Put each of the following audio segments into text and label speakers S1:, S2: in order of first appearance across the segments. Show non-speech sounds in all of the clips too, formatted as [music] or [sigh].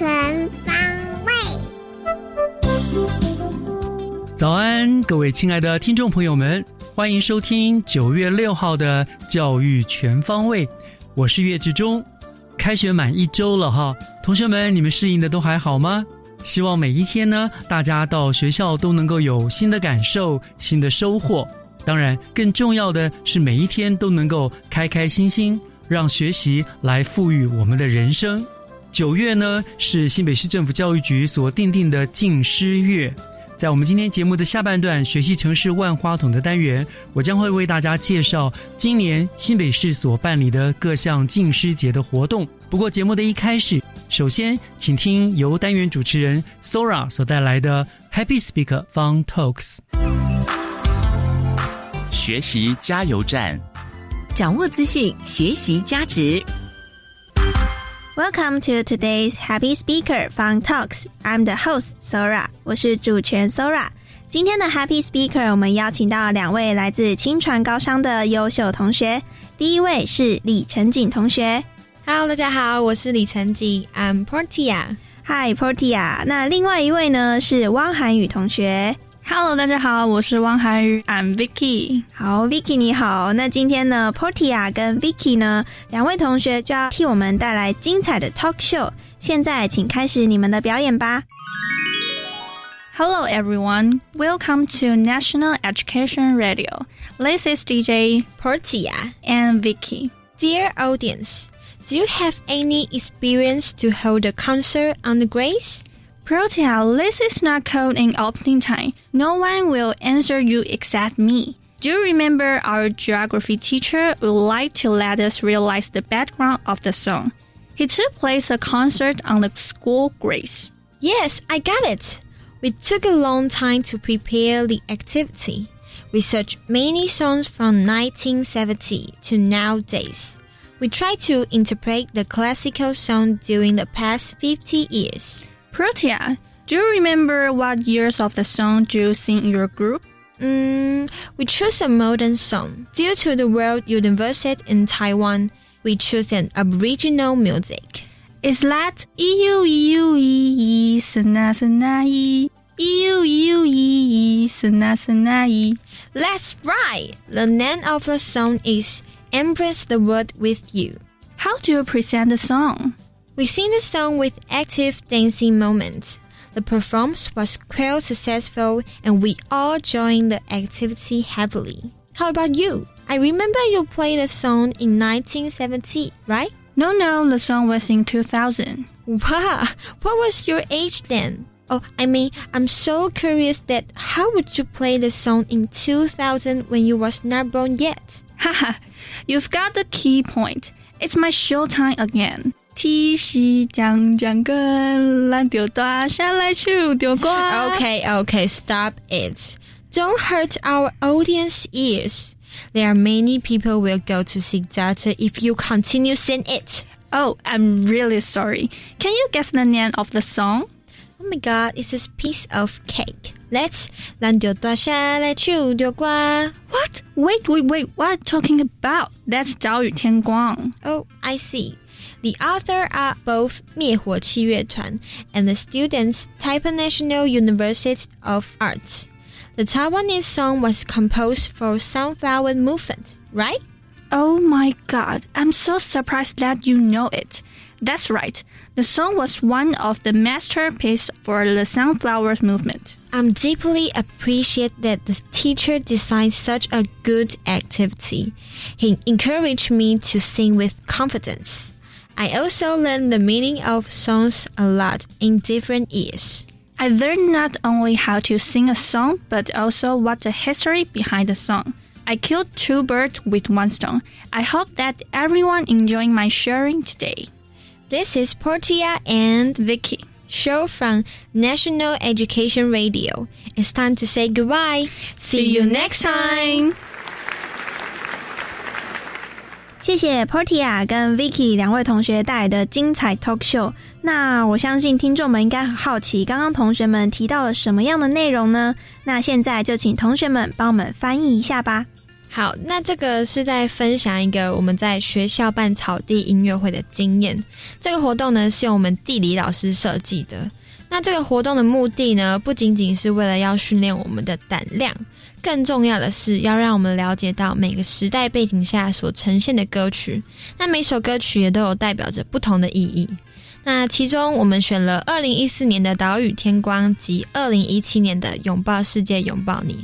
S1: 全方位。
S2: 早安，各位亲爱的听众朋友们，欢迎收听九月六号的教育全方位。我是岳志忠。开学满一周了哈，同学们，你们适应的都还好吗？希望每一天呢，大家到学校都能够有新的感受、新的收获。当然，更重要的是每一天都能够开开心心，让学习来赋予我们的人生。九月呢，是新北市政府教育局所定定的禁师月。在我们今天节目的下半段“学习城市万花筒”的单元，我将会为大家介绍今年新北市所办理的各项敬师节的活动。不过，节目的一开始，首先请听由单元主持人 Sora 所带来的 Happy Speaker Fun Talks。
S3: 学习加油站，
S4: 掌握资讯，学习价值。
S5: Welcome to today's Happy Speaker Fun Talks. I'm the host Sora，我是主持人 Sora。今天的 Happy Speaker，我们邀请到两位来自清传高商的优秀同学。第一位是李晨景同学
S6: Hello，大家好，我是李晨景，I'm Portia。
S5: ，Hi Portia。那另外一位呢是汪涵宇同学。
S7: Hello，大家好，我是汪涵宇，I'm Vicky。
S5: 好，Vicky 你好。那今天呢，Portia 跟 Vicky 呢两位同学就要替我们带来精彩的 talk show。现在请开始你们的表演吧。
S7: Hello, everyone. Welcome to National Education Radio. This is DJ
S6: Portia.
S7: and Vicky.
S6: Dear audience, do you have any experience to hold a concert on the grace?
S7: Protea, this is not called an opening time. No one will answer you except me. Do you remember our geography teacher would like to let us realize the background of the song? He took place a concert on the school grace.
S6: Yes, I got it. We took a long time to prepare the activity. We searched many songs from 1970 to nowadays. We tried to interpret the classical song during the past 50 years.
S7: Protea, do you remember what years of the song do you sing in your group?
S6: Mm, we chose a modern song. Due to the World University in Taiwan, we chose an Aboriginal music.
S7: Is that EU EU E sana sana E EU EU E sana sana E?
S6: That's right. The name of the song is Embrace the World with You.
S7: How do you present the song?
S6: We sing the song with active dancing moments. The performance was quite successful and we all joined the activity happily. How about you? I remember you played the song in 1970, right?
S7: No, no, the song was in 2000.
S6: Wow, what was your age then? Oh, I mean, I'm so curious that how would you play the song in 2000 when you was not born yet?
S7: Haha, [laughs] you've got the key point. It's my show time again. 提示讲讲跟蓝丢大下来手丢瓜。
S6: Okay, okay, stop it. Don't hurt our audience ears. There are many people will go to see data if you continue saying it.
S7: Oh, I'm really sorry. Can you guess the name of the song?
S6: Oh my god, it's a piece of cake. Let's 蓝丢大下来手丢瓜.
S7: What? Wait, wait, wait. What are you talking about? That's 岛屿天光.
S6: Oh, I see. The author are both 灭火器乐团 and the students Taipei National University of Arts. The Taiwanese song was composed for Sunflower Movement, right?
S7: Oh my god, I'm so surprised that you know it. That's right. The song was one of the masterpieces for the Sunflower Movement.
S6: I'm deeply appreciate that the teacher designed such a good activity. He encouraged me to sing with confidence. I also learned the meaning of songs a lot in different years.
S7: I learned not only how to sing a song, but also what the history behind the song. I killed two birds with one stone. I hope that everyone enjoying my sharing today.
S6: This is Portia and Vicky, show from National Education Radio. It's time to say goodbye. See you next time.
S5: 谢谢 Portia 跟 Vicky 两位同学带来的精彩 talk show。那我相信听众们应该很好奇，刚刚同学们提到了什么样的内容呢？那现在就请同学们帮我们翻译一下吧。
S6: 好，那这个是在分享一个我们在学校办草地音乐会的经验。这个活动呢是由我们地理老师设计的。那这个活动的目的呢，不仅仅是为了要训练我们的胆量，更重要的是要让我们了解到每个时代背景下所呈现的歌曲。那每首歌曲也都有代表着不同的意义。那其中我们选了二零一四年的《岛屿天光》及二零一七年的《拥抱世界，拥抱你》。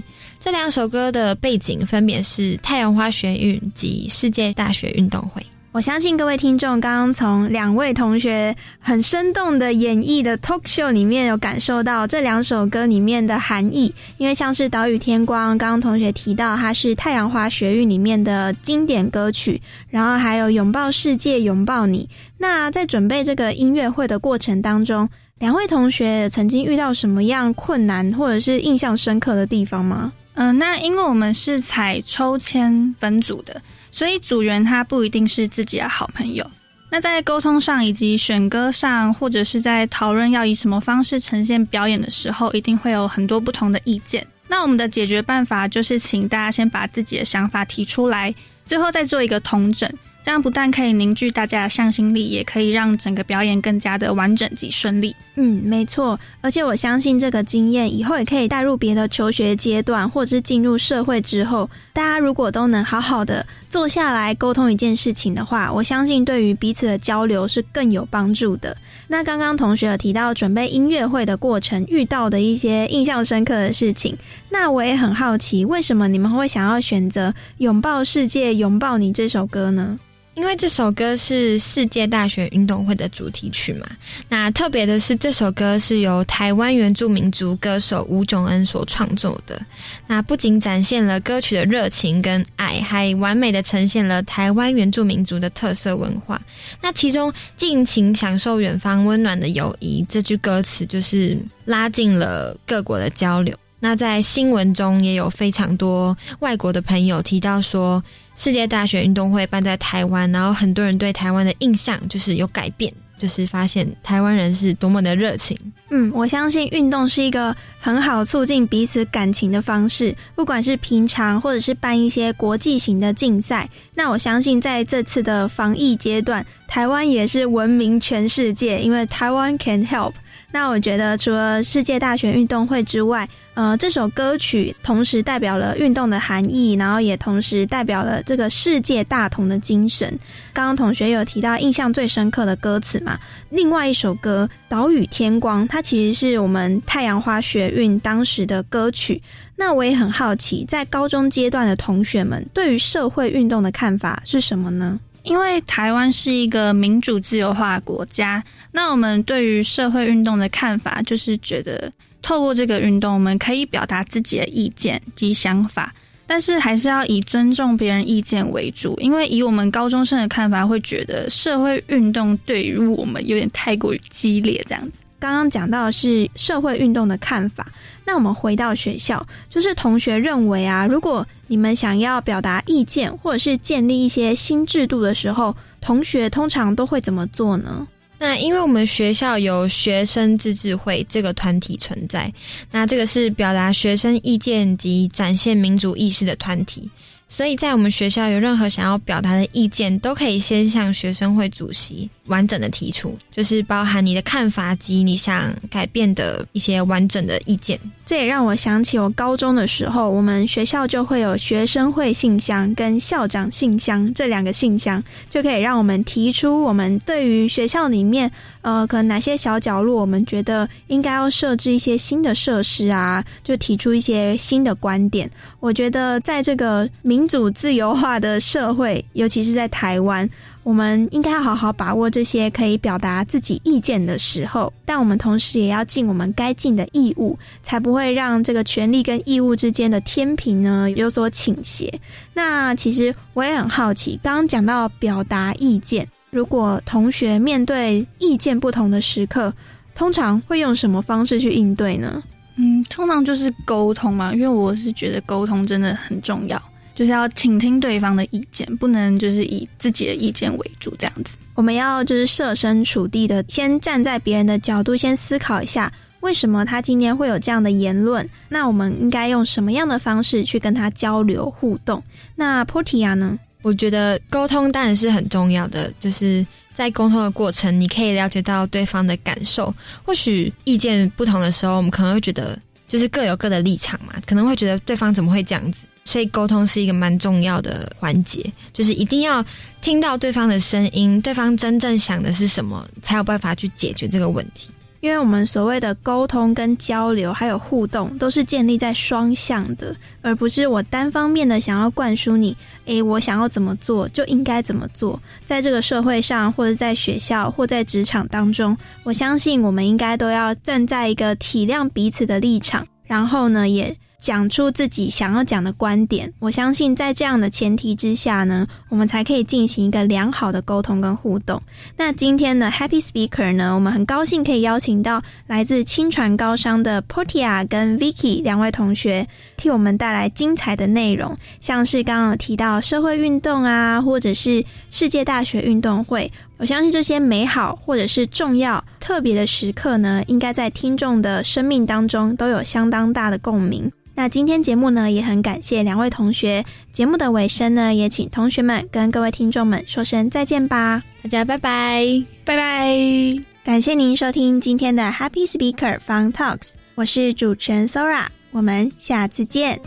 S6: 这两首歌的背景分别是太阳花学运及世界大学运动会。
S5: 我相信各位听众刚刚从两位同学很生动的演绎的 talk show 里面有感受到这两首歌里面的含义。因为像是《岛屿天光》，刚刚同学提到它是太阳花学运里面的经典歌曲，然后还有《拥抱世界，拥抱你》。那在准备这个音乐会的过程当中，两位同学曾经遇到什么样困难或者是印象深刻的地方吗？
S7: 嗯，那因为我们是采抽签分组的，所以组员他不一定是自己的好朋友。那在沟通上，以及选歌上，或者是在讨论要以什么方式呈现表演的时候，一定会有很多不同的意见。那我们的解决办法就是请大家先把自己的想法提出来，最后再做一个统整。这样不但可以凝聚大家的向心力，也可以让整个表演更加的完整及顺利。
S5: 嗯，没错。而且我相信这个经验以后也可以带入别的求学阶段，或者是进入社会之后，大家如果都能好好的坐下来沟通一件事情的话，我相信对于彼此的交流是更有帮助的。那刚刚同学有提到准备音乐会的过程遇到的一些印象深刻的事情，那我也很好奇，为什么你们会想要选择《拥抱世界，拥抱你》这首歌呢？
S6: 因为这首歌是世界大学运动会的主题曲嘛，那特别的是这首歌是由台湾原住民族歌手吴炯恩所创作的。那不仅展现了歌曲的热情跟爱，还完美的呈现了台湾原住民族的特色文化。那其中“尽情享受远方温暖的友谊”这句歌词，就是拉近了各国的交流。那在新闻中也有非常多外国的朋友提到说。世界大学运动会办在台湾，然后很多人对台湾的印象就是有改变，就是发现台湾人是多么的热情。
S5: 嗯，我相信运动是一个很好促进彼此感情的方式，不管是平常或者是办一些国际型的竞赛。那我相信在这次的防疫阶段，台湾也是闻名全世界，因为台湾 can help。那我觉得，除了世界大学运动会之外，呃，这首歌曲同时代表了运动的含义，然后也同时代表了这个世界大同的精神。刚刚同学有提到印象最深刻的歌词嘛？另外一首歌《岛屿天光》，它其实是我们太阳花学运当时的歌曲。那我也很好奇，在高中阶段的同学们对于社会运动的看法是什么呢？
S7: 因为台湾是一个民主自由化国家，那我们对于社会运动的看法，就是觉得透过这个运动，我们可以表达自己的意见及想法，但是还是要以尊重别人意见为主。因为以我们高中生的看法，会觉得社会运动对于我们有点太过于激烈，这样子。
S5: 刚刚讲到的是社会运动的看法，那我们回到学校，就是同学认为啊，如果你们想要表达意见或者是建立一些新制度的时候，同学通常都会怎么做呢？
S6: 那因为我们学校有学生自治会这个团体存在，那这个是表达学生意见及展现民主意识的团体。所以在我们学校有任何想要表达的意见，都可以先向学生会主席完整的提出，就是包含你的看法及你想改变的一些完整的意见。
S5: 这也让我想起我高中的时候，我们学校就会有学生会信箱跟校长信箱这两个信箱，就可以让我们提出我们对于学校里面呃可能哪些小角落，我们觉得应该要设置一些新的设施啊，就提出一些新的观点。我觉得在这个民主自由化的社会，尤其是在台湾。我们应该要好好把握这些可以表达自己意见的时候，但我们同时也要尽我们该尽的义务，才不会让这个权利跟义务之间的天平呢有所倾斜。那其实我也很好奇，刚刚讲到表达意见，如果同学面对意见不同的时刻，通常会用什么方式去应对呢？
S7: 嗯，通常就是沟通嘛，因为我是觉得沟通真的很重要。就是要倾听对方的意见，不能就是以自己的意见为主这样子。
S5: 我们要就是设身处地的，先站在别人的角度，先思考一下为什么他今天会有这样的言论。那我们应该用什么样的方式去跟他交流互动？那 Portia 呢？
S6: 我觉得沟通当然是很重要的，就是在沟通的过程，你可以了解到对方的感受。或许意见不同的时候，我们可能会觉得就是各有各的立场嘛，可能会觉得对方怎么会这样子。所以沟通是一个蛮重要的环节，就是一定要听到对方的声音，对方真正想的是什么，才有办法去解决这个问题。
S5: 因为我们所谓的沟通跟交流还有互动，都是建立在双向的，而不是我单方面的想要灌输你，诶，我想要怎么做就应该怎么做。在这个社会上，或者在学校或在职场当中，我相信我们应该都要站在一个体谅彼此的立场，然后呢，也。讲出自己想要讲的观点，我相信在这样的前提之下呢，我们才可以进行一个良好的沟通跟互动。那今天的 Happy Speaker 呢，我们很高兴可以邀请到来自清传高商的 Portia 跟 Vicky 两位同学，替我们带来精彩的内容，像是刚刚提到社会运动啊，或者是世界大学运动会。我相信这些美好或者是重要特别的时刻呢，应该在听众的生命当中都有相当大的共鸣。那今天节目呢，也很感谢两位同学。节目的尾声呢，也请同学们跟各位听众们说声再见吧。
S6: 大家拜拜，
S7: 拜拜！
S5: 感谢您收听今天的 Happy Speaker Fun Talks，我是主持人 Sora，我们下次见。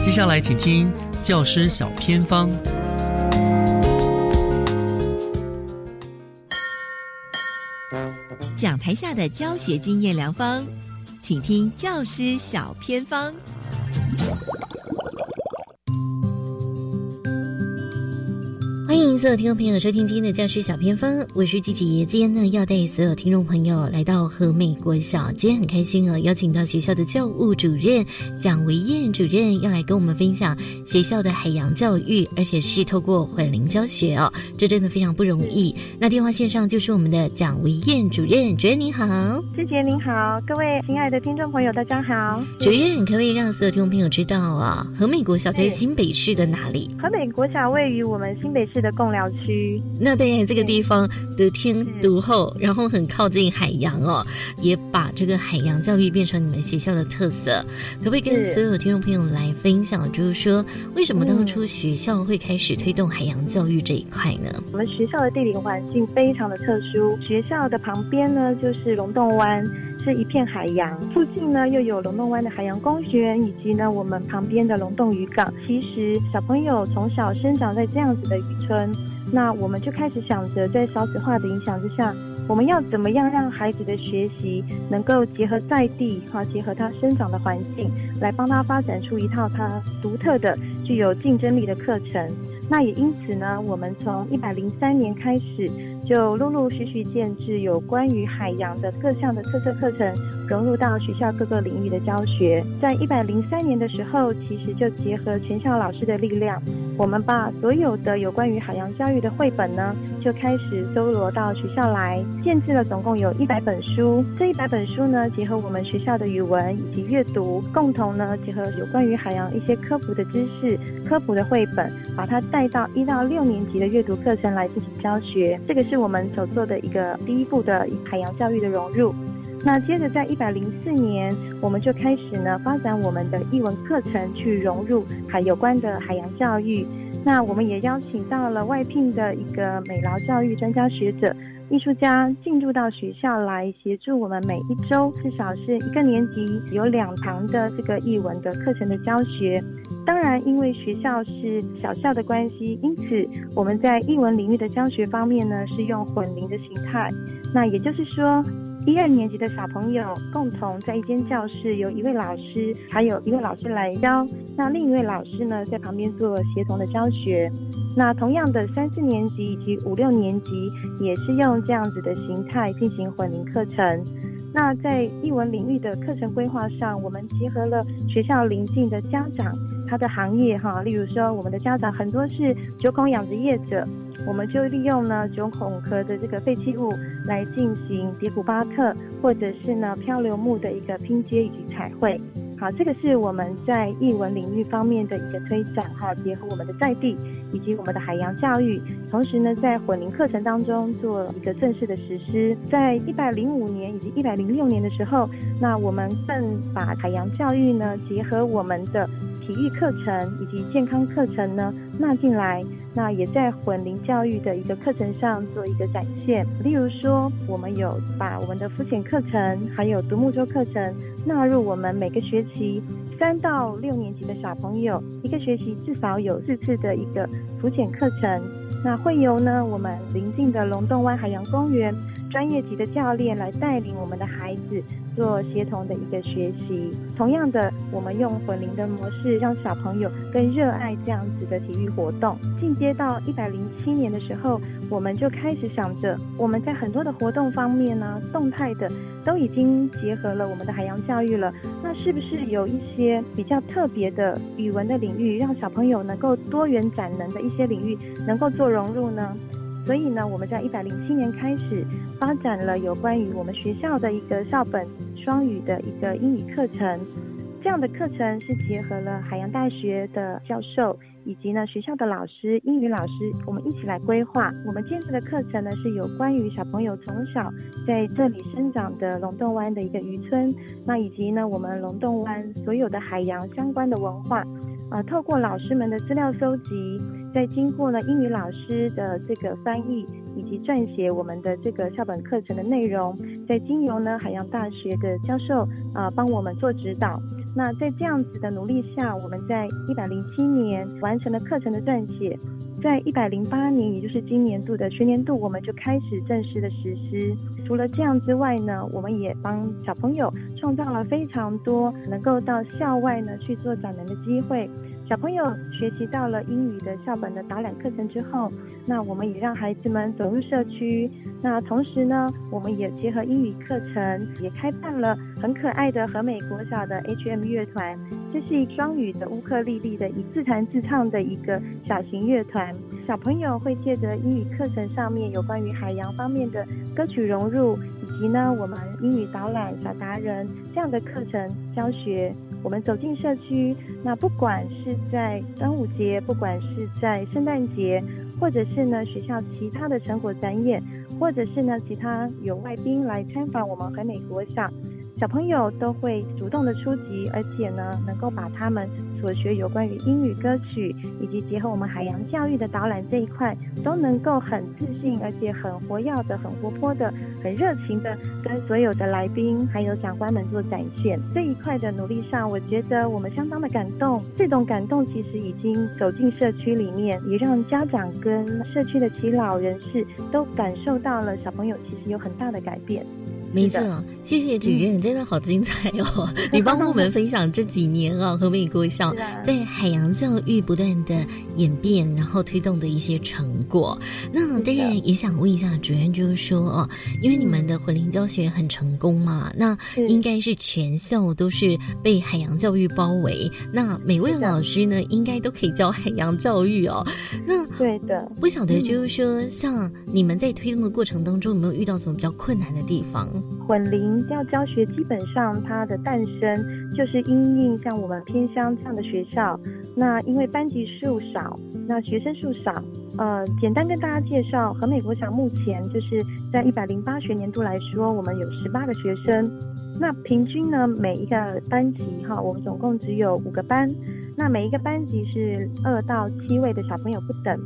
S2: 接下来请听教师小偏方。
S4: 讲台下的教学经验良方，请听教师小偏方。
S8: 欢迎所有听众朋友收听今天的教师小偏方，我是季姐。今天呢，要带所有听众朋友来到和美国小，今天很开心哦，邀请到学校的教务主任蒋维燕主任要来跟我们分享学校的海洋教育，而且是透过混龄教学哦，这真的非常不容易。那电话线上就是我们的蒋维燕主任，主任您好，
S9: 季姐您好，各位亲爱的听众朋友大家好。
S8: 主任可不可以让所有听众朋友知道啊，和美国小在新北市的哪里？
S9: 和美国小位于我们新北市。的贡寮区，
S8: 那当然这个地方得天独厚，然后很靠近海洋哦，也把这个海洋教育变成你们学校的特色。可不可以跟所有听众朋友来分享，就是说为什么当初学校会开始推动海洋教育这一块呢？
S9: 我们学校的地理环境非常的特殊，学校的旁边呢就是龙洞湾，是一片海洋，附近呢又有龙洞湾的海洋公园，以及呢我们旁边的龙洞渔港。其实小朋友从小生长在这样子的渔村。那我们就开始想着，在少子化的影响之下，我们要怎么样让孩子的学习能够结合在地，哈，结合他生长的环境，来帮他发展出一套他独特的、具有竞争力的课程。那也因此呢，我们从一百零三年开始，就陆陆续续建制有关于海洋的各项的特色课程，融入到学校各个领域的教学。在一百零三年的时候，其实就结合全校老师的力量，我们把所有的有关于海洋教育的绘本呢，就开始搜罗到学校来，建制了总共有一百本书。这一百本书呢，结合我们学校的语文以及阅读，共同呢结合有关于海洋一些科普的知识、科普的绘本，把它带。带到一到六年级的阅读课程来进行教学，这个是我们所做的一个第一步的海洋教育的融入。那接着在一百零四年，我们就开始呢发展我们的译文课程，去融入海有关的海洋教育。那我们也邀请到了外聘的一个美劳教育专家学者。艺术家进入到学校来协助我们，每一周至少是一个年级有两堂的这个译文的课程的教学。当然，因为学校是小校的关系，因此我们在译文领域的教学方面呢，是用混龄的形态。那也就是说。一二年级的小朋友共同在一间教室，由一位老师，还有一位老师来教，那另一位老师呢在旁边做协同的教学。那同样的三四年级以及五六年级也是用这样子的形态进行混龄课程。那在译文领域的课程规划上，我们结合了学校邻近的家长，它的行业哈，例如说我们的家长很多是九孔养殖业者。我们就利用呢九孔壳的这个废弃物来进行叠古巴特，或者是呢漂流木的一个拼接以及彩绘。好，这个是我们在译文领域方面的一个推展哈，结合我们的在地以及我们的海洋教育，同时呢在混龄课程当中做一个正式的实施。在一百零五年以及一百零六年的时候，那我们更把海洋教育呢结合我们的。体育课程以及健康课程呢纳进来，那也在混龄教育的一个课程上做一个展现。例如说，我们有把我们的浮潜课程还有独木舟课程纳入我们每个学期三到六年级的小朋友一个学期至少有四次的一个浮潜课程。那会由呢我们邻近的龙洞湾海洋公园专业级的教练来带领我们的孩子。做协同的一个学习，同样的，我们用混龄的模式，让小朋友更热爱这样子的体育活动。进阶到一百零七年的时候，我们就开始想着，我们在很多的活动方面呢，动态的都已经结合了我们的海洋教育了。那是不是有一些比较特别的语文的领域，让小朋友能够多元展能的一些领域能够做融入呢？所以呢，我们在一百零七年开始发展了有关于我们学校的一个校本。双语的一个英语课程，这样的课程是结合了海洋大学的教授以及呢学校的老师、英语老师，我们一起来规划。我们建设的课程呢是有关于小朋友从小在这里生长的龙洞湾的一个渔村，那以及呢我们龙洞湾所有的海洋相关的文化，啊，透过老师们的资料搜集。再经过了英语老师的这个翻译以及撰写我们的这个校本课程的内容，再经由呢海洋大学的教授啊帮我们做指导。那在这样子的努力下，我们在一百零七年完成了课程的撰写，在一百零八年，也就是今年度的学年度，我们就开始正式的实施。除了这样之外呢，我们也帮小朋友创造了非常多能够到校外呢去做展能的机会。小朋友学习到了英语的校本的导览课程之后，那我们也让孩子们走入社区。那同时呢，我们也结合英语课程，也开办了很可爱的和美国小的 H.M 乐团。这是一双语的乌克丽丽的以自弹自唱的一个小型乐团。小朋友会借着英语课程上面有关于海洋方面的歌曲融入，以及呢我们英语导览小达人这样的课程教学。我们走进社区，那不管是在端午节，不管是在圣诞节，或者是呢学校其他的成果展演，或者是呢其他有外宾来参访我们和美国小。小朋友都会主动的出击，而且呢，能够把他们所学有关于英语歌曲，以及结合我们海洋教育的导览这一块，都能够很自信，而且很活跃的、很活泼的、很热情的，跟所有的来宾还有长官们做展现。这一块的努力上，我觉得我们相当的感动。这种感动其实已经走进社区里面，也让家长跟社区的耆老人士都感受到了小朋友其实有很大的改变。
S10: 没错，谢谢主任，真的好精彩哦！你帮我们分享这几年啊，和美国校 [laughs] 在海洋教育不断的演变，然后推动的一些成果。那当然也想问一下主任，就是说哦，因为你们的混龄教学很成功嘛，那应该是全校都是被海洋教育包围，那每位老师呢，应该都可以教海洋教育哦。那
S9: 对的，
S10: 不晓得就是说，像你们在推动的过程当中，有没有遇到什么比较困难的地方？
S9: 混龄要教学，基本上它的诞生就是因应像我们偏乡这样的学校，那因为班级数少，那学生数少，呃，简单跟大家介绍，和美国小目前就是在一百零八学年度来说，我们有十八个学生。那平均呢，每一个班级哈，我们总共只有五个班。那每一个班级是二到七位的小朋友不等。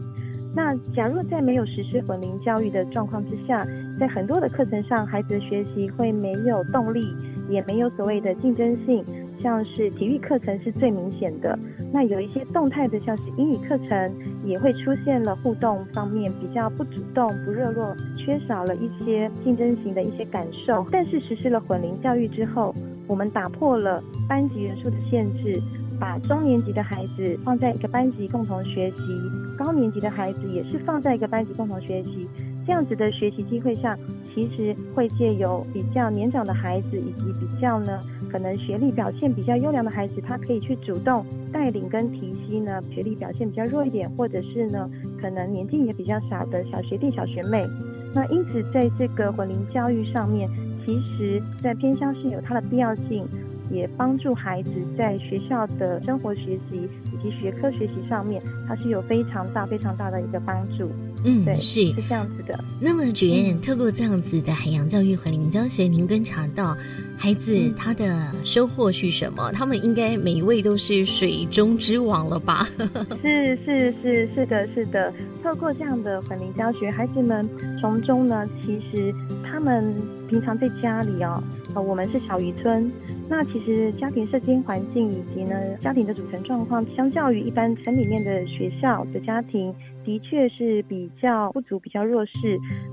S9: 那假如在没有实施混龄教育的状况之下，在很多的课程上，孩子的学习会没有动力，也没有所谓的竞争性。像是体育课程是最明显的，那有一些动态的，像是英语课程，也会出现了互动方面比较不主动、不热络，缺少了一些竞争型的一些感受。但是实施了混龄教育之后，我们打破了班级人数的限制，把中年级的孩子放在一个班级共同学习，高年级的孩子也是放在一个班级共同学习。这样子的学习机会上，其实会借由比较年长的孩子，以及比较呢。可能学历表现比较优良的孩子，他可以去主动带领跟提携呢，学历表现比较弱一点，或者是呢，可能年纪也比较小的小学弟、小学妹。那因此，在这个混龄教育上面，其实在偏乡是有它的必要性。也帮助孩子在学校的生活学习以及学科学习上面，它是有非常大、非常大的一个帮助。
S10: 嗯，
S9: 对，
S10: 是
S9: 是这样子的。
S10: 那么，主任透过这样子的海洋教育和林教学，您观察到孩子他的收获是什么？他们应该每一位都是水中之王了吧？[laughs]
S9: 是是是是的，是的。透过这样的混龄教学，孩子们从中呢，其实他们平常在家里哦，呃，我们是小渔村。那其实家庭社经环境以及呢家庭的组成状况，相较于一般城里面的学校的家庭，的确是比较不足、比较弱势。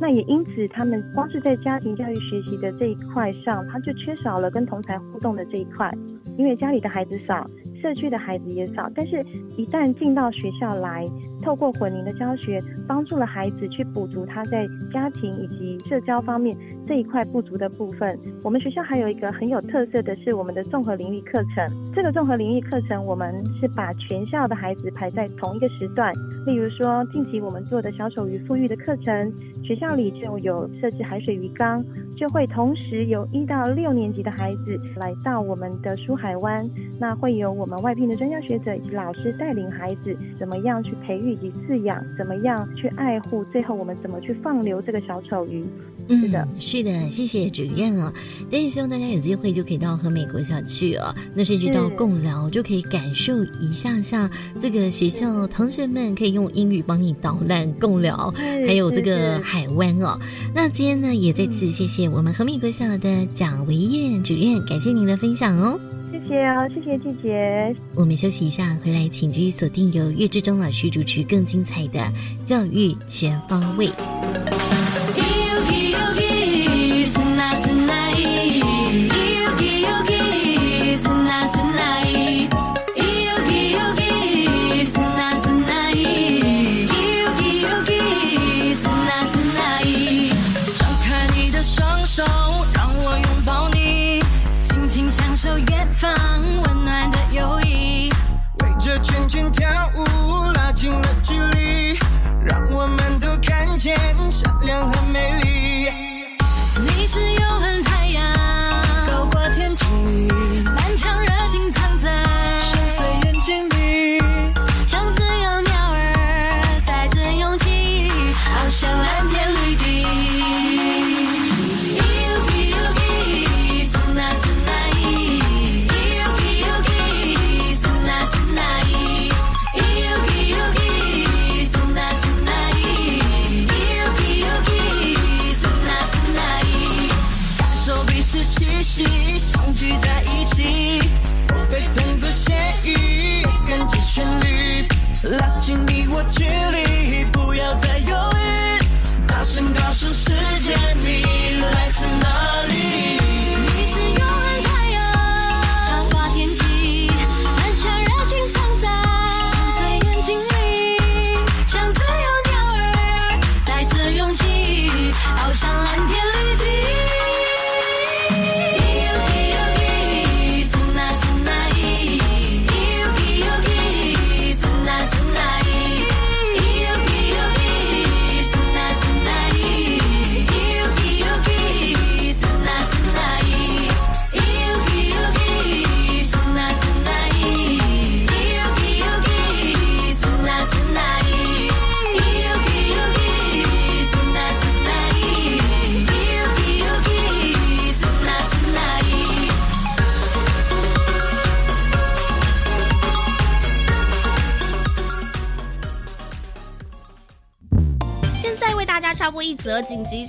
S9: 那也因此，他们光是在家庭教育学习的这一块上，他就缺少了跟同才互动的这一块，因为家里的孩子少，社区的孩子也少。但是，一旦进到学校来，透过混龄的教学，帮助了孩子去补足他在家庭以及社交方面。这一块不足的部分，我们学校还有一个很有特色的是我们的综合领域课程。这个综合领域课程，我们是把全校的孩子排在同一个时段。例如说，近期我们做的小丑鱼富裕的课程，学校里就有设置海水鱼缸，就会同时有一到六年级的孩子来到我们的书海湾。那会有我们外聘的专家学者以及老师带领孩子，怎么样去培育以及饲养，怎么样去爱护，最后我们怎么去放流这个小丑鱼。是的，
S10: 是的，谢谢主任哦。但也希望大家有机会就可以到和美国校去哦，那甚至到共聊就可以感受一下，像这个学校同学们可以用英语帮你导览共聊，还有这个海湾哦。那今天呢，也再次谢谢我们和美国校的蒋维燕主任，感谢您的分享哦。
S9: 谢谢哦，谢谢季姐。
S10: 我们休息一下，回来请继续锁定由岳志忠老师主持更精彩的教育全方位。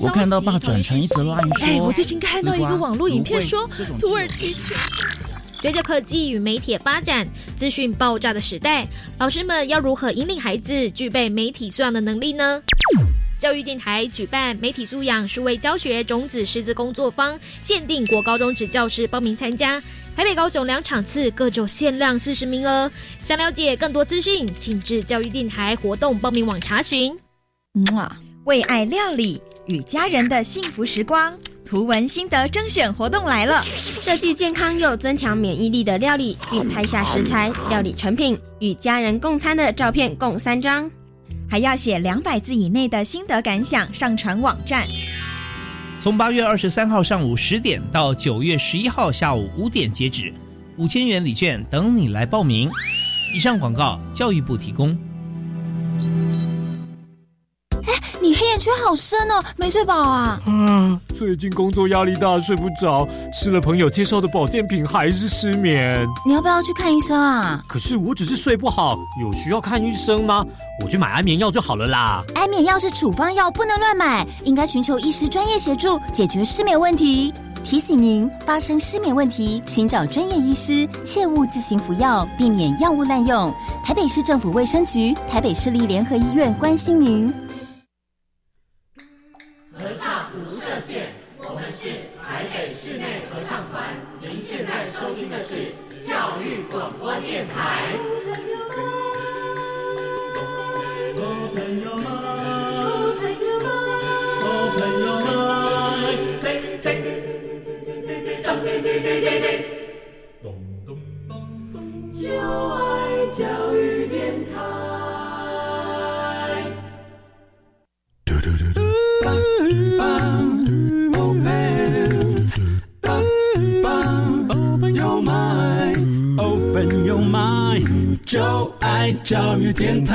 S11: 我
S12: 看到爸转成一则 line 说，
S13: 哎，我最近看到一个网络影片说，土耳其。
S6: 随着科技与媒体发展，资讯爆炸的时代，老师们要如何引领孩子具备媒体素养的能力呢？教育电台举办媒体素养数位教学种子师资工作坊，限定国高中职教师报名参加。台北、高雄两场次各就限量四十名额。想了解更多资讯，请至教育电台活动报名网查询。
S14: 哇，为爱料理与家人的幸福时光。图文心得征选活动来了！
S15: 设计健康又增强免疫力的料理，并拍下食材、料理成品与家人共餐的照片，共三张，
S14: 还要写两百字以内的心得感想上传网站。
S16: 从八月二十三号上午十点到九月十一号下午五点截止，五千元礼券等你来报名。以上广告，教育部提供。
S17: 你黑眼圈好深哦，没睡饱啊？
S18: 嗯，最近工作压力大，睡不着，吃了朋友介绍的保健品还是失眠。
S17: 你要不要去看医生啊？
S18: 可是我只是睡不好，有需要看医生吗？我去买安眠药就好了啦。
S17: 安眠药是处方药，不能乱买，应该寻求医师专业协助解决失眠问题。提醒您，发生失眠问题，请找专业医师，切勿自行服药，避免药物滥用。台北市政府卫生局、台北市立联合医院关心您。
S19: 广播电台。就爱教育电台。就爱教育电台。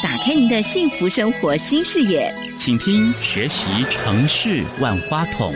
S4: 打开您的幸福生活新视野，
S3: 请听学习城市万花筒。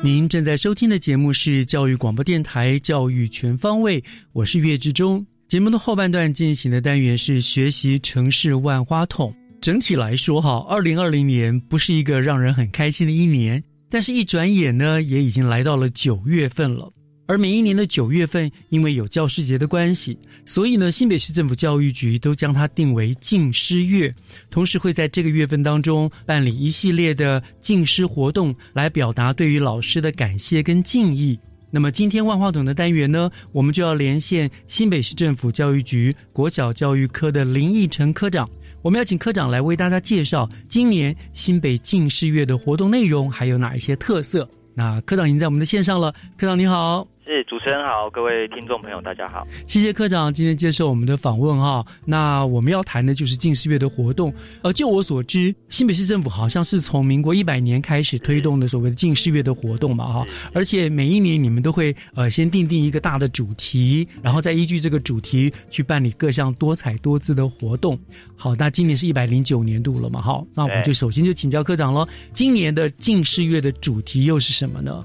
S2: 您正在收听的节目是教育广播电台《教育全方位》，我是岳志忠。节目的后半段进行的单元是学习城市万花筒。整体来说，哈，二零二零年不是一个让人很开心的一年。但是，一转眼呢，也已经来到了九月份了。而每一年的九月份，因为有教师节的关系，所以呢，新北市政府教育局都将它定为敬师月，同时会在这个月份当中办理一系列的敬师活动，来表达对于老师的感谢跟敬意。那么，今天万花筒的单元呢，我们就要连线新北市政府教育局国小教育科的林义成科长。我们要请科长来为大家介绍今年新北进士月的活动内容，还有哪一些特色。那科长已经在我们的线上了，科长你好。
S20: 是主持人好，各位听众朋友大家好，
S2: 谢谢科长今天接受我们的访问哈。那我们要谈的就是近视月的活动。呃，就我所知，新北市政府好像是从民国一百年开始推动的所谓的近视月的活动嘛哈。而且每一年你们都会呃先定定一个大的主题，然后再依据这个主题去办理各项多彩多姿的活动。好，那今年是一百零九年度了嘛哈。那我们就首先就请教科长喽，今年的近视月的主题又是什么呢？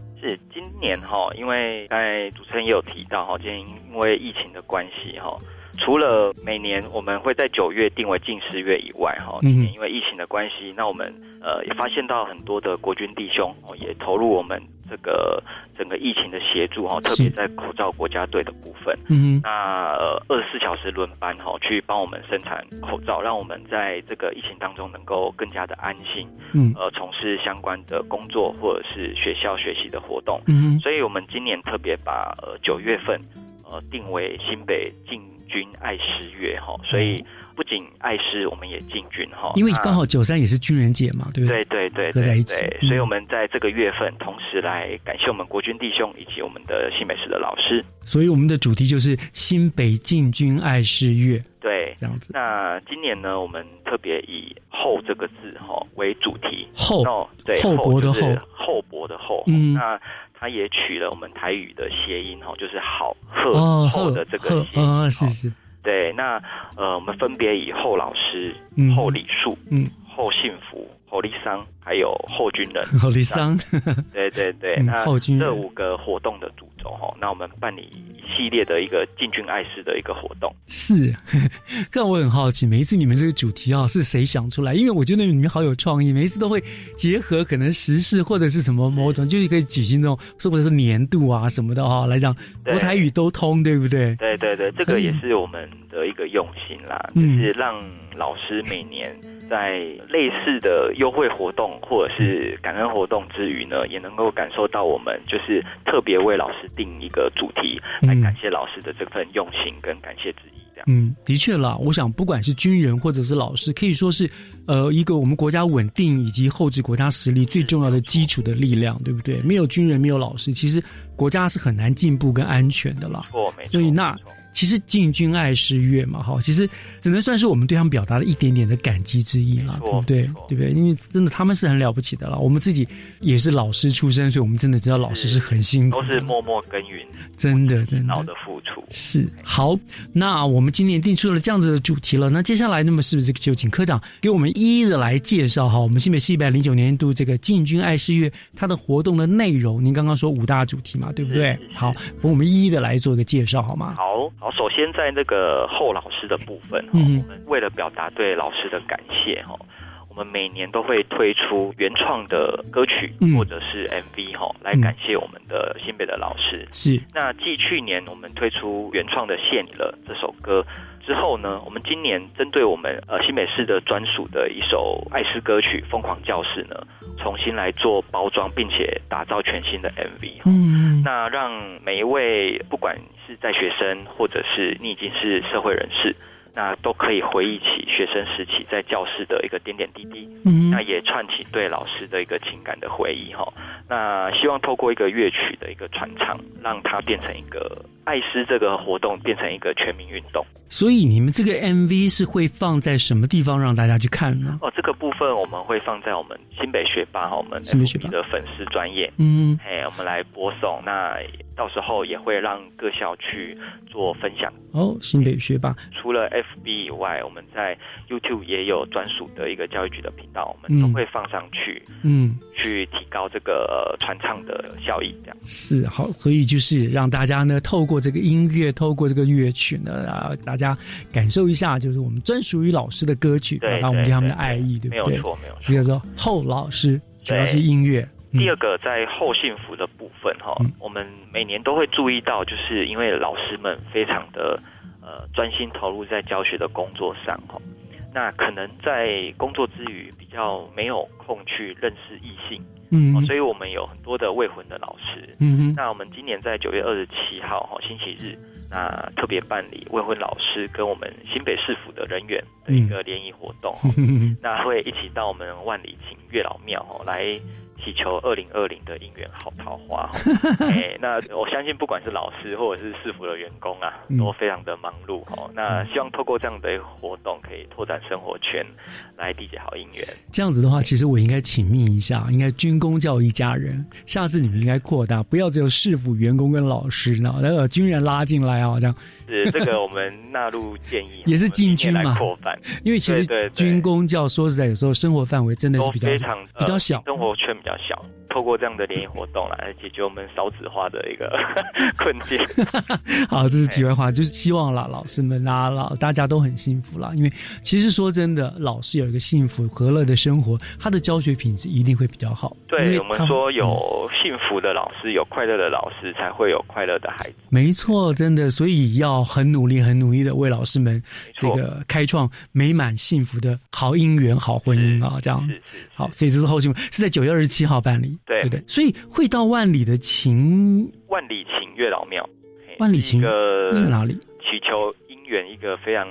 S20: 年哈，因为刚才主持人也有提到哈，今年因为疫情的关系哈，除了每年我们会在九月定为近十月以外哈，今年因为疫情的关系，那我们呃也发现到很多的国军弟兄哦也投入我们。这个整个疫情的协助哈，特别在口罩国家队的部分，嗯，那呃二十四小时轮班哈，去帮我们生产口罩，让我们在这个疫情当中能够更加的安心，嗯，呃，从事相关的工作或者是学校学习的活动，嗯，所以我们今年特别把呃九月份呃定为新北进军爱师月哈，所以。不仅爱师，我们也进军哈，
S2: 因为刚好九三也是军人节嘛，对不
S20: 对？对对对，
S2: 合在一起，
S20: 所以我们在这个月份同时来感谢我们国军弟兄以及我们的新北市的老师。
S2: 所以我们的主题就是新北进军爱师月，
S20: 对，
S2: 这样子。
S20: 那今年呢，我们特别以厚这个字哈为主题，
S2: 厚，
S20: 对，
S2: 厚薄的厚，
S20: 厚薄的厚。嗯，那它也取了我们台语的谐音哈，就是好贺厚的这个谐音，
S2: 是是。
S20: 对，那呃，我们分别以后老师、后礼数、嗯，后幸福、侯立桑，还有后军人。[laughs]
S2: 侯立桑，
S20: 对对对，那这五个活动的主轴哈，那我们办理一系列的一个进军爱师的一个活动。
S2: 是，[laughs] 但我很好奇，每一次你们这个主题啊，是谁想出来？因为我觉得你们好有创意，每一次都会结合可能时事或者是什么某种，就是可以举行这种，是不是年度啊什么的哈，来讲国台语都通，对不对？
S20: 对对对，这个也是我们的一个用心啦，就是让老师每年。在类似的优惠活动或者是感恩活动之余呢，也能够感受到我们就是特别为老师定一个主题，来感谢老师的这份用心跟感谢之意。这样，
S2: 嗯，的确啦，我想不管是军人或者是老师，可以说是呃一个我们国家稳定以及后置国家实力最重要的基础的力量，对不对？没有军人，没有老师，其实国家是很难进步跟安全的啦。
S20: 错，没错。
S2: 所以那。其实进军爱是乐嘛，哈，其实只能算是我们对他们表达了一点点的感激之意了，对不对？对不对？因为真的他们是很了不起的了。我们自己也是老师出身，所以我们真的知道老师是很辛苦，
S20: 都是默默耕耘，
S2: 真的真的
S20: 的付出。
S2: 是好，那我们今年定出了这样子的主题了。那接下来，那么是不是就请科长给我们一一的来介绍哈？我们新北市一百零九年度这个进军爱是乐它的活动的内容。您刚刚说五大主题嘛，对不对？好，我们一一的来做一个介绍好吗？
S20: 好好，首先在那个后老师的部分嗯，我们为了表达对老师的感谢哈，我们每年都会推出原创的歌曲或者是 MV 哈，来感谢我们的新北的老师。
S2: 是，
S20: 那继去年我们推出原创的《谢你了》这首歌之后呢，我们今年针对我们呃新北市的专属的一首爱诗歌曲《疯狂教室》呢，重新来做包装，并且打造全新的 MV。嗯，那让每一位不管。是在学生，或者是你已经是社会人士，那都可以回忆起学生时期在教室的一个点点滴滴，嗯，那也串起对老师的一个情感的回忆哈。那希望透过一个乐曲的一个传唱，让它变成一个爱诗这个活动变成一个全民运动。
S2: 所以你们这个 MV 是会放在什么地方让大家去看呢？
S20: 哦，这个部分我们会放在我们新北学霸哈，我们新北学霸的粉丝专业，嗯，哎，我们来播送。那到时候也会让各校去做分享。
S2: 哦，新北学霸
S20: 除了 FB 以外，我们在 YouTube 也有专属的一个教育局的频道，我们都会放上去，嗯，去提高这个传唱的效益。这样
S2: 是好，所以就是让大家呢，透过这个音乐，透过这个乐曲呢，啊，大家感受一下，就是我们专属于老师的歌曲，
S20: 表
S2: 达我们对他们的爱意，对不
S20: 对？没有错，没有错。
S2: 叫做后老师，主要是音乐。
S20: 第二个在后幸福的部分哈，我们每年都会注意到，就是因为老师们非常的呃专心投入在教学的工作上哈，那可能在工作之余比较没有空去认识异性。嗯，所以我们有很多的未婚的老师。嗯那我们今年在九月二十七号哈星期日，那特别办理未婚老师跟我们新北市府的人员的一个联谊活动。嗯 [laughs] 那会一起到我们万里景月老庙哦来。祈求二零二零的姻缘好桃花，[laughs] 哎，那我相信不管是老师或者是市府的员工啊，都非常的忙碌哦。那希望透过这样的活动，可以拓展生活圈，来缔结好姻缘。
S2: 这样子的话，其实我应该请命一下，应该军工教一家人。下次你们应该扩大，不要只有市府员工跟老师，然后来把军人拉进来啊，这样。
S20: 是 [laughs] 这个，我们纳入建议，
S2: 也是进军嘛，
S20: 扩范。
S2: 因为其实军工教说实在，有时候生活范围真的是比较非常比较小，
S20: 生活圈比较小。透过这样的联谊活动来解决我们少子化的一个 [laughs] 困境。[laughs]
S2: 好，这是题外话，就是希望啦，老师们啦，老大家都很幸福啦。因为其实说真的，老师有一个幸福和乐的生活，他的教学品质一定会比较好。
S20: 对我们说，有幸福的老师，有快乐的老师，才会有快乐的孩子。
S2: 没错，真的，所以要很努力、很努力的为老师们这个开创美满幸福的好姻缘、好婚姻啊！这样子。好，所以这是后续是在九月二十七号办理。对对对，所以会到万里的情
S20: 万里情月老庙，
S2: 万里情
S20: 是
S2: 哪里？
S20: 祈求姻缘一个非常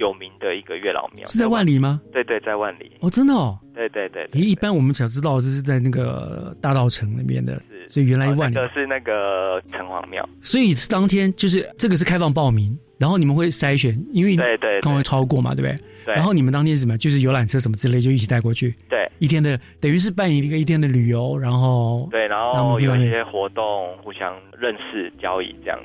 S20: 有名的一个月老庙，
S2: 是在万里吗？
S20: 对对，在万里
S2: 哦，真的哦，
S20: 对对对。
S2: 一般我们想知道，就是在那个大道城那边的，所以原来
S20: 一
S2: 万里
S20: 那个是那个城隍庙，
S2: 所以当天就是这个是开放报名，然后你们会筛选，因为
S20: 对对对
S2: 刚会超过嘛，对不对？
S20: 对
S2: 然后你们当天是什么？就是游览车什么之类，就一起带过去。
S20: 对
S2: 一天的等于是办一个一天的旅游，然后
S20: 对，然
S2: 然后
S20: 后有一些活动，互相认识、交易这样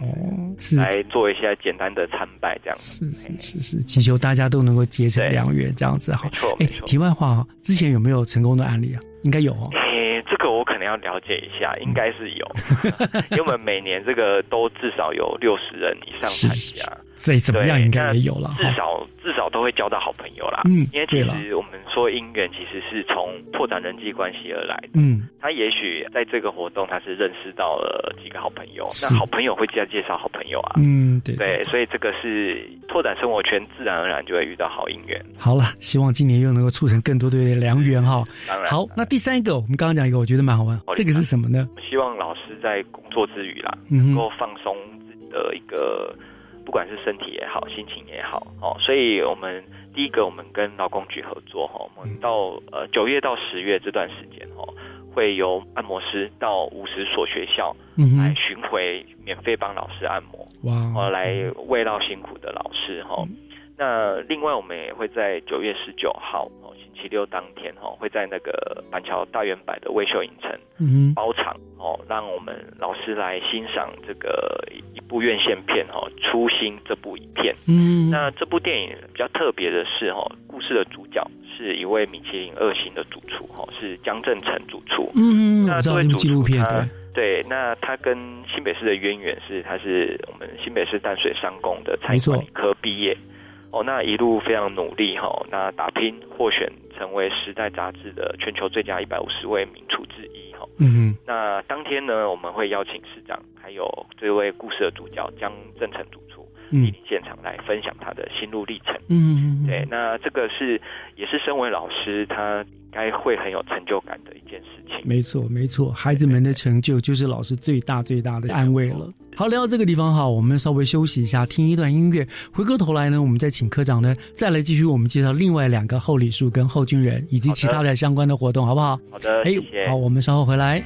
S20: 子，
S2: 是
S20: 来做一些简单的参拜这样子。
S2: 是是是祈求大家都能够结成良缘，这样子好。哎，题外话啊，之前有没有成功的案例啊？应该有哦。
S20: 了解一下，应该是有，[laughs] 因为我们每年这个都至少有六十人以上参加，
S2: 再怎么样
S20: 对
S2: 应该也有了。
S20: 至少至少都会交到好朋友啦。
S2: 嗯
S20: 因为其实我们说姻缘其实是从拓展人际关系而来的。
S2: 嗯，
S20: 他也许在这个活动，他是认识到了几个好朋友，那好朋友会再介绍好朋友啊。
S2: 嗯，对。
S20: 对，所以这个是拓展生活圈，自然而然就会遇到好姻缘。
S2: 好了，希望今年又能够促成更多的良缘哈。
S20: 当然
S2: 好，那第三个，我们刚刚讲一个，我觉得蛮好玩，这个是什么呢？
S20: 希望老师在工作之余啦，能够放松自己的一个，不管是身体也好，心情也好，哦，所以我们第一个，我们跟劳工局合作哈，我们到呃九月到十月这段时间哦，会由按摩师到五十所学校
S2: 嗯
S20: 来巡回，免费帮老师按摩，
S2: 哇。
S20: 哦，来慰劳辛苦的老师哈。那另外，我们也会在九月十九号哦，星期六当天哦，会在那个板桥大圆柏的微秀影城
S2: 嗯
S20: 包场哦，让我们老师来欣赏这个一部院线片哦，《初心》这部影片。
S2: 嗯
S20: 那这部电影比较特别的是哦，故事的主角是一位米其林二星的主厨哦，是江正成主厨。
S2: 嗯，
S20: 那这位主厨
S2: 纪录片，
S20: 他
S2: 对，
S20: 对，那他跟新北市的渊源是，他是我们新北市淡水商工的餐饮科毕业。哦，那一路非常努力哈、那打拼获选成为《时代》杂志的全球最佳一百五十位名厨之一哈、
S2: 嗯
S20: 那当天呢，我们会邀请市长还有这位故事的主角江正成主厨
S2: 嗯。
S20: 莅临现场来分享他的心路历程。
S2: 嗯嗯，
S20: 对，那这个是也是身为老师，他应该会很有成就感的一件事情。
S2: 没错没错，孩子们的成就就是老师最大最大的安慰了。好，聊到这个地方哈，我们稍微休息一下，听一段音乐。回过头来呢，我们再请科长呢，再来继续我们介绍另外两个后礼数跟后军人以及其他的相关的活动，好不好？
S20: 好的，
S2: 哎
S20: 谢谢。
S2: 好，我们稍后回来。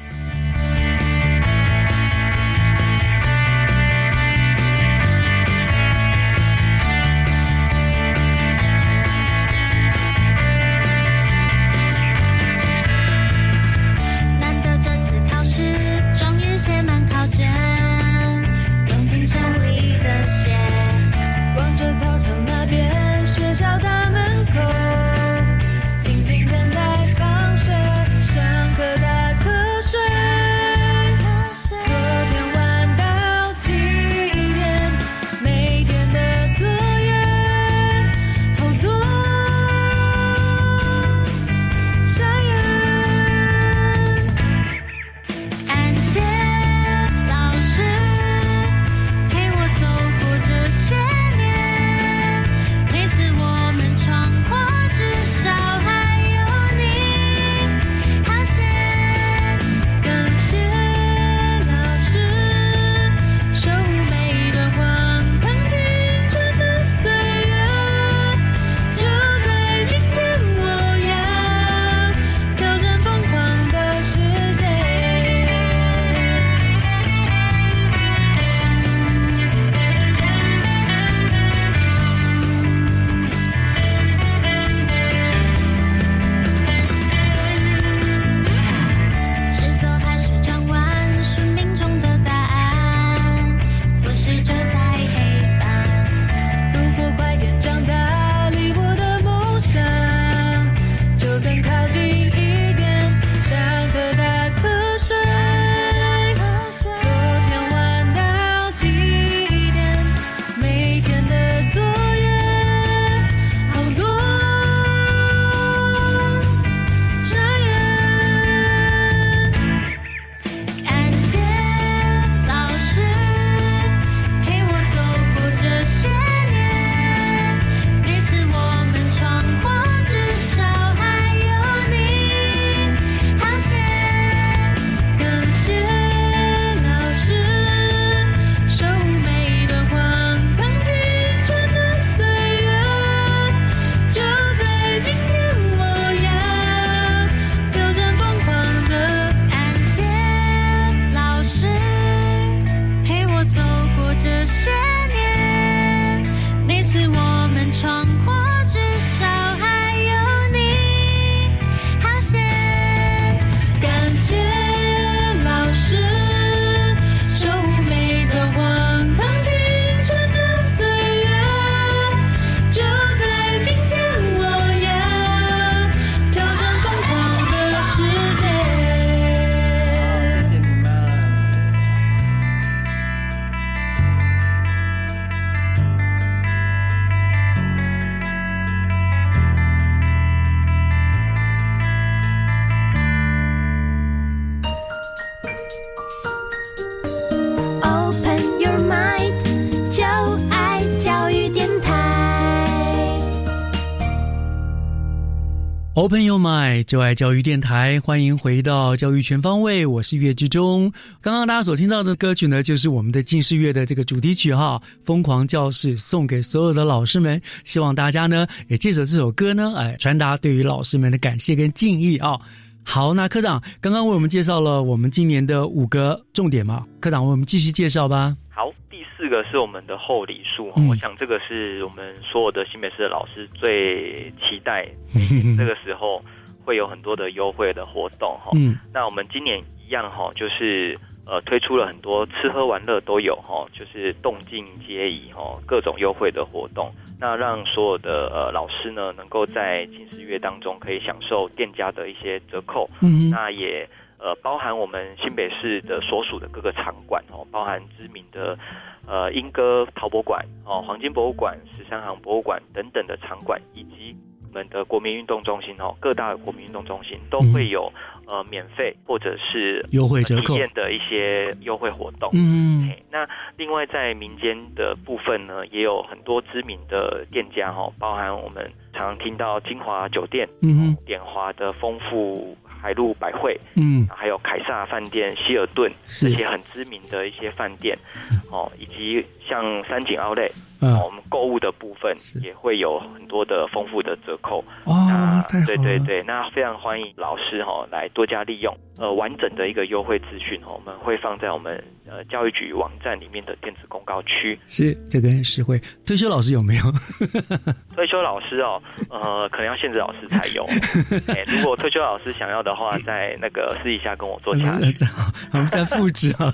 S2: 就爱教育电台，欢迎回到教育全方位，我是岳志忠。刚刚大家所听到的歌曲呢，就是我们的近视乐的这个主题曲哈，《疯狂教室》，送给所有的老师们。希望大家呢，也借着这首歌呢，哎，传达对于老师们的感谢跟敬意啊。好，那科长刚刚为我们介绍了我们今年的五个重点嘛，科长为我们继续介绍吧。
S20: 好，第四个是我们的厚礼数，我想这个是我们所有的新北市的老师最期待，[laughs] 这个时候会有很多的优惠的活动哈。嗯，那我们今年一样哈，就是呃推出了很多吃喝玩乐都有哈，就是动静皆宜哈，各种优惠的活动，那让所有的呃老师呢，能够在近视月当中可以享受店家的一些折扣。嗯，那也。呃，包含我们新北市的所属的各个场馆哦，包含知名的呃莺歌陶博馆哦、黄金博物馆、十三行博物馆等等的场馆，以及我们的国民运动中心哦，各大国民运动中心都会有呃免费或者是
S2: 优惠折扣。
S20: 的一些优惠活动。
S2: 嗯，
S20: 那另外在民间的部分呢，也有很多知名的店家哈，包含我们常听到金华酒店、嗯，点华的丰富。海陆百汇，
S2: 嗯，
S20: 还有凯撒饭店、希尔顿这些很知名的一些饭店，哦，以及像三井奥莱，哦，我们购物的部分也会有很多的丰富的折扣。
S2: 哇，
S20: 对对对，那非常欢迎老师哈来多加利用。呃，完整的一个优惠资讯哦，我们会放在我们呃教育局网站里面的电子公告区。
S2: 是，这个很实惠。退休老师有没有？[laughs]
S20: 退休老师哦，呃，可能要限制老师才有。[laughs] 哎，如果退休老师想要的话，在那个私底下跟我做洽询。[laughs]
S2: 我们再复制啊。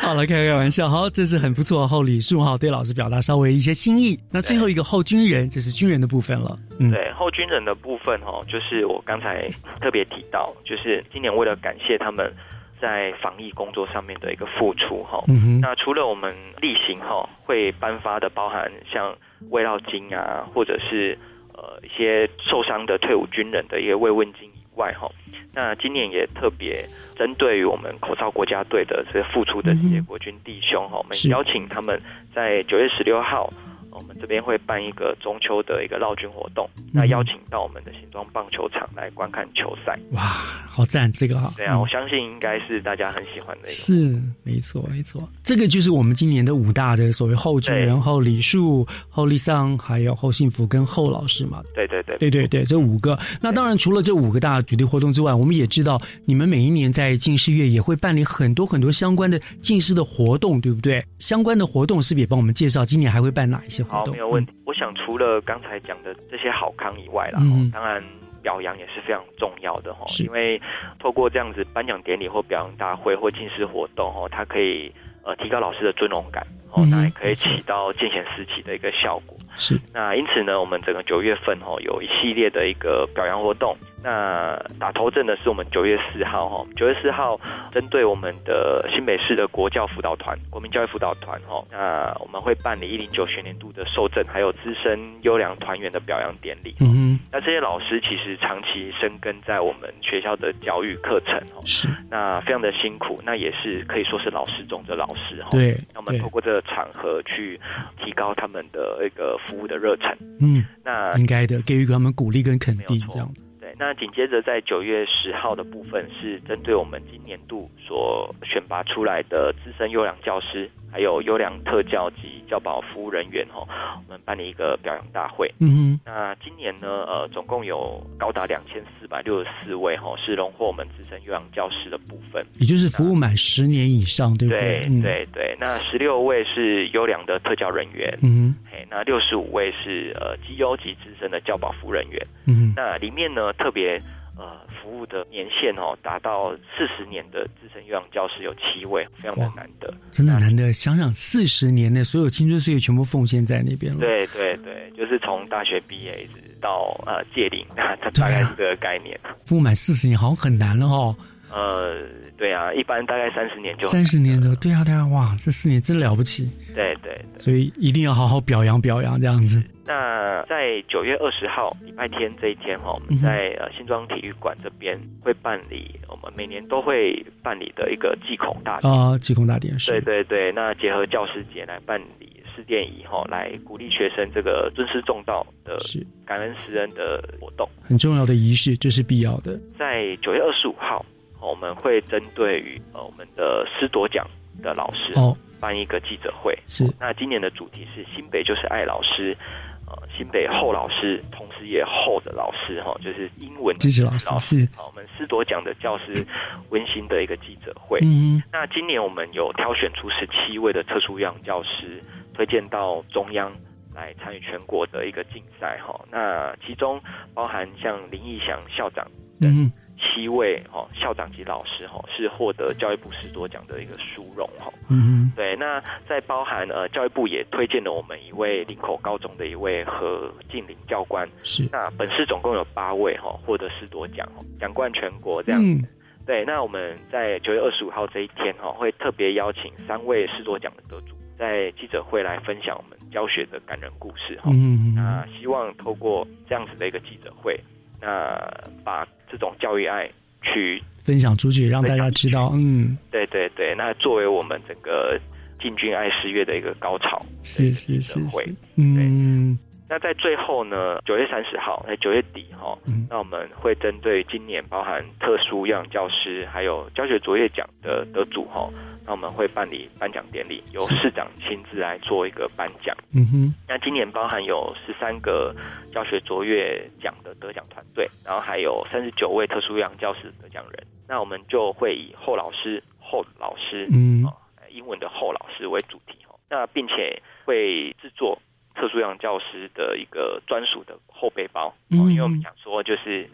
S2: 好了，开开玩笑。好，这是很不错的后礼数哈，对老师表达稍微一些心意。那最后一个后军人，这是军人的部分了。
S20: 嗯，对，后军人的部分哈，就是我刚才特别提到，就是今年。为了感谢他们在防疫工作上面的一个付出哈，嗯那除了我们例行哈会颁发的包含像慰劳金啊，或者是呃一些受伤的退伍军人的一个慰问金以外哈，那今年也特别针对于我们口罩国家队的这些付出的这些国军弟兄哈，我们邀请他们在九月十六号。我们这边会办一个中秋的一个绕军活动，那邀请到我们的新庄棒球场来观看球赛。
S2: 哇，好赞！这个哈，
S20: 对啊，我相信应该是大家很喜欢的一个。
S2: 是，没错，没错。这个就是我们今年的五大的所谓后军然、后李树、后立桑，还有后幸福跟后老师嘛。
S20: 对对对，
S2: 对对对，这五个。那当然，除了这五个大主题活动之外，我们也知道你们每一年在近视月也会办理很多很多相关的近视的活动，对不对？相关的活动是不是也帮我们介绍？今年还会办哪一些？
S20: 好，没有问题。我想除了刚才讲的这些好康以外啦，当然表扬也是非常重要的哈。因为透过这样子颁奖典礼或表扬大会或进士活动哦，它可以呃提高老师的尊荣感哦，那也可以起到见贤思齐的一个效果。
S2: 是。
S20: 那因此呢，我们整个九月份哦有一系列的一个表扬活动。那打头阵的是我们九月四号哈，九月四号针对我们的新北市的国教辅导团、国民教育辅导团哈，那我们会办理一零九学年度的受证，还有资深优良团员的表扬典礼。
S2: 嗯
S20: 那这些老师其实长期深耕在我们学校的教育课程哦，
S2: 是
S20: 那非常的辛苦，那也是可以说是老师中的老师哈。
S2: 对，
S20: 那我们透过这个场合去提高他们的一个服务的热忱。
S2: 嗯，
S20: 那
S2: 应该的，给予他们鼓励跟肯定，这样子。
S20: 那紧接着在九月十号的部分是针对我们今年度所选拔出来的资深优良教师，还有优良特教及教保服务人员哦，我们办理一个表扬大会。
S2: 嗯哼。
S20: 那今年呢，呃，总共有高达两千四百六十四位哈，是荣获我们资深优良教师的部分，
S2: 也就是服务满十年以上，对不对？
S20: 对对对。那十六位是优良的特教人员。
S2: 嗯。
S20: 嘿，那六十五位是呃绩优级资深的教保服务人员。
S2: 嗯。
S20: 那里面呢？特别呃，服务的年限哦，达到四十年的资深优良教师有七位，非常的难得，
S2: 真的难得。想想四十年内所有青春岁月全部奉献在那边了。
S20: 对对对，就是从大学毕业一直到呃届龄，这大概是这个概念。
S2: 服务满四十年好像很难了哦。
S20: 呃，对啊，一般大概三十年就
S2: 三十年就对啊对啊，哇，这四年真了不起。
S20: 对对对，
S2: 所以一定要好好表扬表扬这样子。
S20: 那在九月二十号礼拜天这一天哈，我们在呃新庄体育馆这边会办理我们每年都会办理的一个祭孔大典
S2: 啊，祭孔大典是。
S20: 对对对，那结合教师节来办理试电仪哈，来鼓励学生这个尊师重道的感恩师恩的活动，
S2: 很重要的仪式，这是必要的。
S20: 在九月二十五号，我们会针对于呃我们的师铎奖的老师哦办一个记者会。
S2: 是，
S20: 那今年的主题是新北就是爱老师。新北后老师，同时也后的老师哈，就是英文
S2: 支持老师是。
S20: 好，我们师铎奖的教师温馨的一个记者会。
S2: 嗯，
S20: 那今年我们有挑选出十七位的特殊样教师，推荐到中央来参与全国的一个竞赛哈。那其中包含像林义祥校长。
S2: 嗯。
S20: 七位哦，校长级老师哈是获得教育部师多奖的一个殊荣哈。
S2: 嗯
S20: 对，那在包含呃教育部也推荐了我们一位林口高中的一位何敬林教官。
S2: 是。
S20: 那本市总共有八位哈获得师铎奖，奖冠全国这样。嗯。对，那我们在九月二十五号这一天哈，会特别邀请三位师铎奖的得主，在记者会来分享我们教学的感人故事哈。
S2: 嗯
S20: 那希望透过这样子的一个记者会。那把这种教育爱去
S2: 分享出去，让大家知道，嗯，
S20: 对对对，那作为我们整个进军爱十月的一个高潮，
S2: 是是是是，嗯。
S20: 那在最后呢，九月三十号，在九月底哈，那我们会针对今年包含特殊样教师还有教学卓越奖的得主哈，那我们会办理颁奖典礼，由市长亲自来做一个颁奖。
S2: 嗯哼。
S20: 那今年包含有十三个教学卓越奖的得奖团队，然后还有三十九位特殊样教师得奖人，那我们就会以后老师、后老师，
S2: 嗯，
S20: 英文的后老师为主题哈，那并且会制作。特殊养教师的一个专属的后背包，嗯。
S2: 因
S20: 为我们想说，就是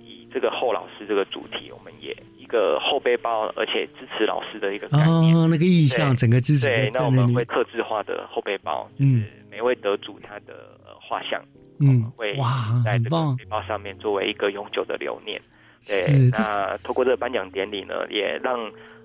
S20: 以这个后老师这个主题，我们也一个后背包，而且支持老师的一个概念，
S2: 那个意向，整个支持
S20: 对，那我们会特制化的后背包，就是每位得主他的画像，
S2: 嗯，
S20: 会
S2: 哇，
S20: 在这个背包上面作为一个永久的留念。对，那透过这个颁奖典礼呢，也让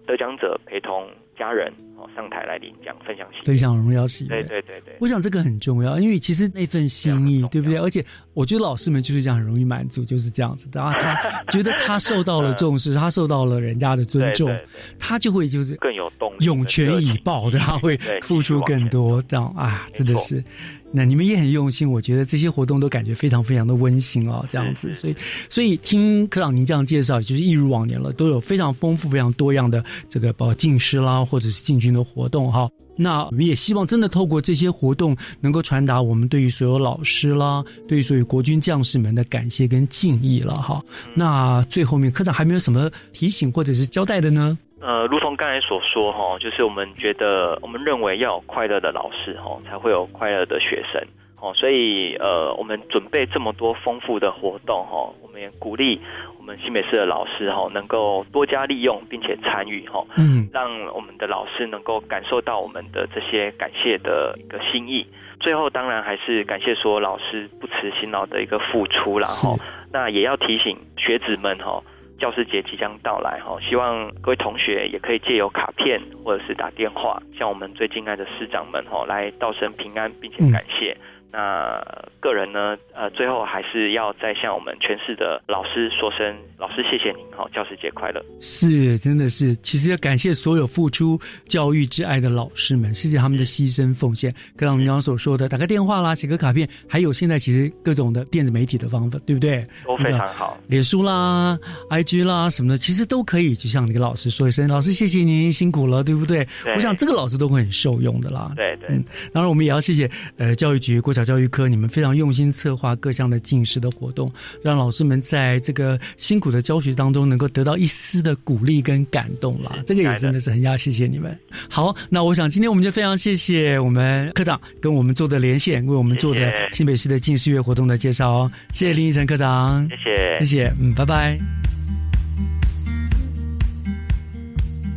S20: 得奖者陪同。家人哦上台来领奖，分享喜
S2: 分享荣耀喜
S20: 悦。对对对对，
S2: 我想这个很重要，因为其实那份心意，对不对？而且我觉得老师们就是这样，很容易满足，就是这样子。然后他觉得他受到了重视，他受到了人家的尊重，他就会就是
S20: 更有动力，
S2: 涌泉以报，他会付出更多。这样啊，真的是。那你们也很用心，我觉得这些活动都感觉非常非常的温馨哦，这样子，所以所以听科长您这样介绍，就是一如往年了，都有非常丰富、非常多样的这个包括进师啦，或者是进军的活动哈。那我们也希望真的透过这些活动，能够传达我们对于所有老师啦，对于所有国军将士们的感谢跟敬意了哈。那最后面科长还没有什么提醒或者是交代的呢？
S20: 呃，如同刚才所说哈，就是我们觉得，我们认为要有快乐的老师哈，才会有快乐的学生哦。所以呃，我们准备这么多丰富的活动哈，我们也鼓励我们新北市的老师哈，能够多加利用，并且参与哈，
S2: 嗯，
S20: 让我们的老师能够感受到我们的这些感谢的一个心意。最后，当然还是感谢所有老师不辞辛劳的一个付出，然后那也要提醒学子们哈。教师节即将到来哈，希望各位同学也可以借由卡片或者是打电话，向我们最敬爱的师长们哈来道声平安，并且感谢。那个人呢？呃，最后还是要再向我们全市的老师说声老师谢谢您好，教师节快乐！
S2: 是，真的是，其实要感谢所有付出教育之爱的老师们，谢谢他们的牺牲奉献。刚刚您刚所说的，打个电话啦，写个卡片，还有现在其实各种的电子媒体的方法，对不对？
S20: 都非常好，
S2: 脸书啦、IG 啦什么的，其实都可以，就像那个老师说一声，老师谢谢您辛苦了，对不对？我想这个老师都会很受用的啦。
S20: 对对，
S2: 嗯，当然我们也要谢谢呃教育局国。小教育科，你们非常用心策划各项的进士的活动，让老师们在这个辛苦的教学当中，能够得到一丝的鼓励跟感动啦。这个也真的是很要谢谢你们。好，那我想今天我们就非常谢谢我们科长跟我们做的连线，为我们做的新北市的进士月活动的介绍哦。谢谢林依晨科长，
S20: 谢谢，
S2: 谢谢，嗯，拜拜。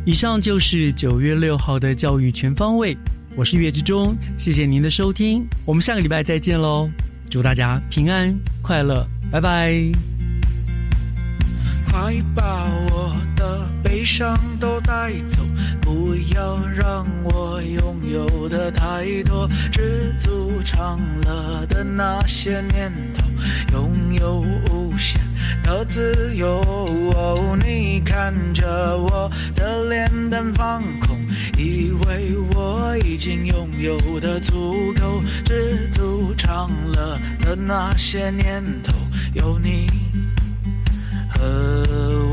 S2: 以上就是九月六号的教育全方位。我是岳志忠，谢谢您的收听，我们下个礼拜再见喽！祝大家平安快乐，拜拜。
S11: 快把我的悲伤都带走，不要让我拥有的太多，知足常乐的那些年头，拥有无限的自由。你看着我的脸蛋放空。以为我已经拥有的足够知足常乐的那些年头，有你。和我。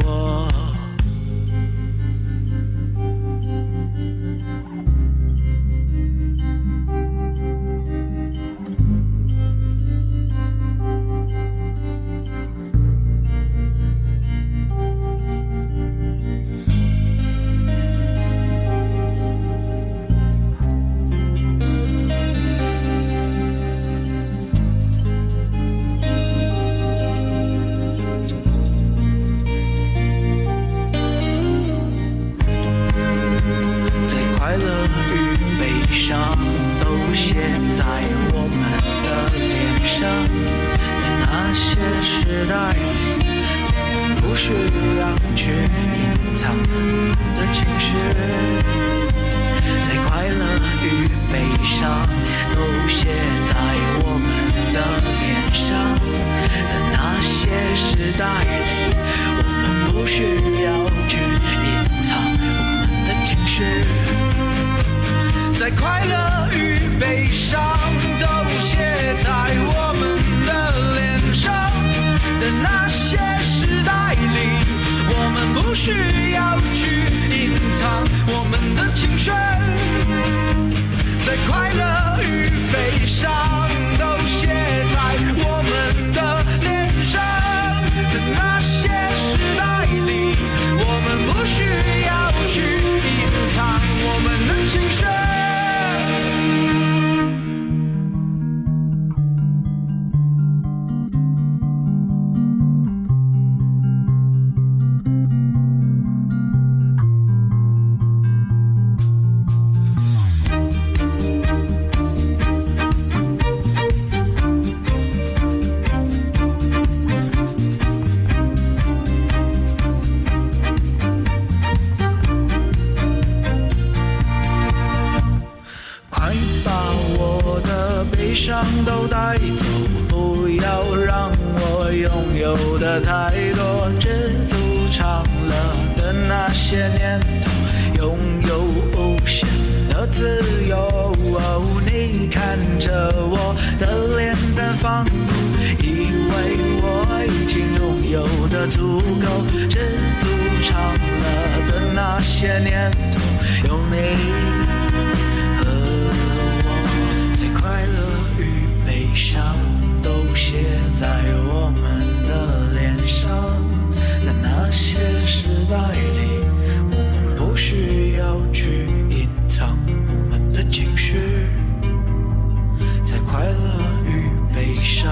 S11: 笑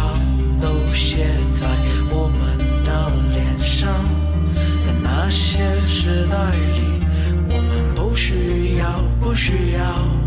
S11: 都写在我们的脸上。在那些时代里，我们不需要，不需要。